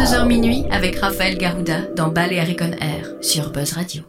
22h minuit avec Raphaël Garouda dans Balearic on Air sur Buzz Radio.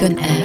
Balearic on Air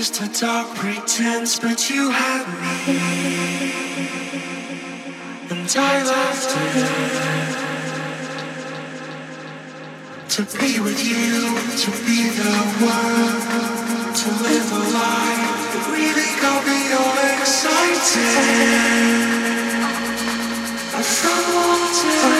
just a dark pretense, but you had me, and I loved it. To be with you, to be the one, to live a life that really got me all excited. I felt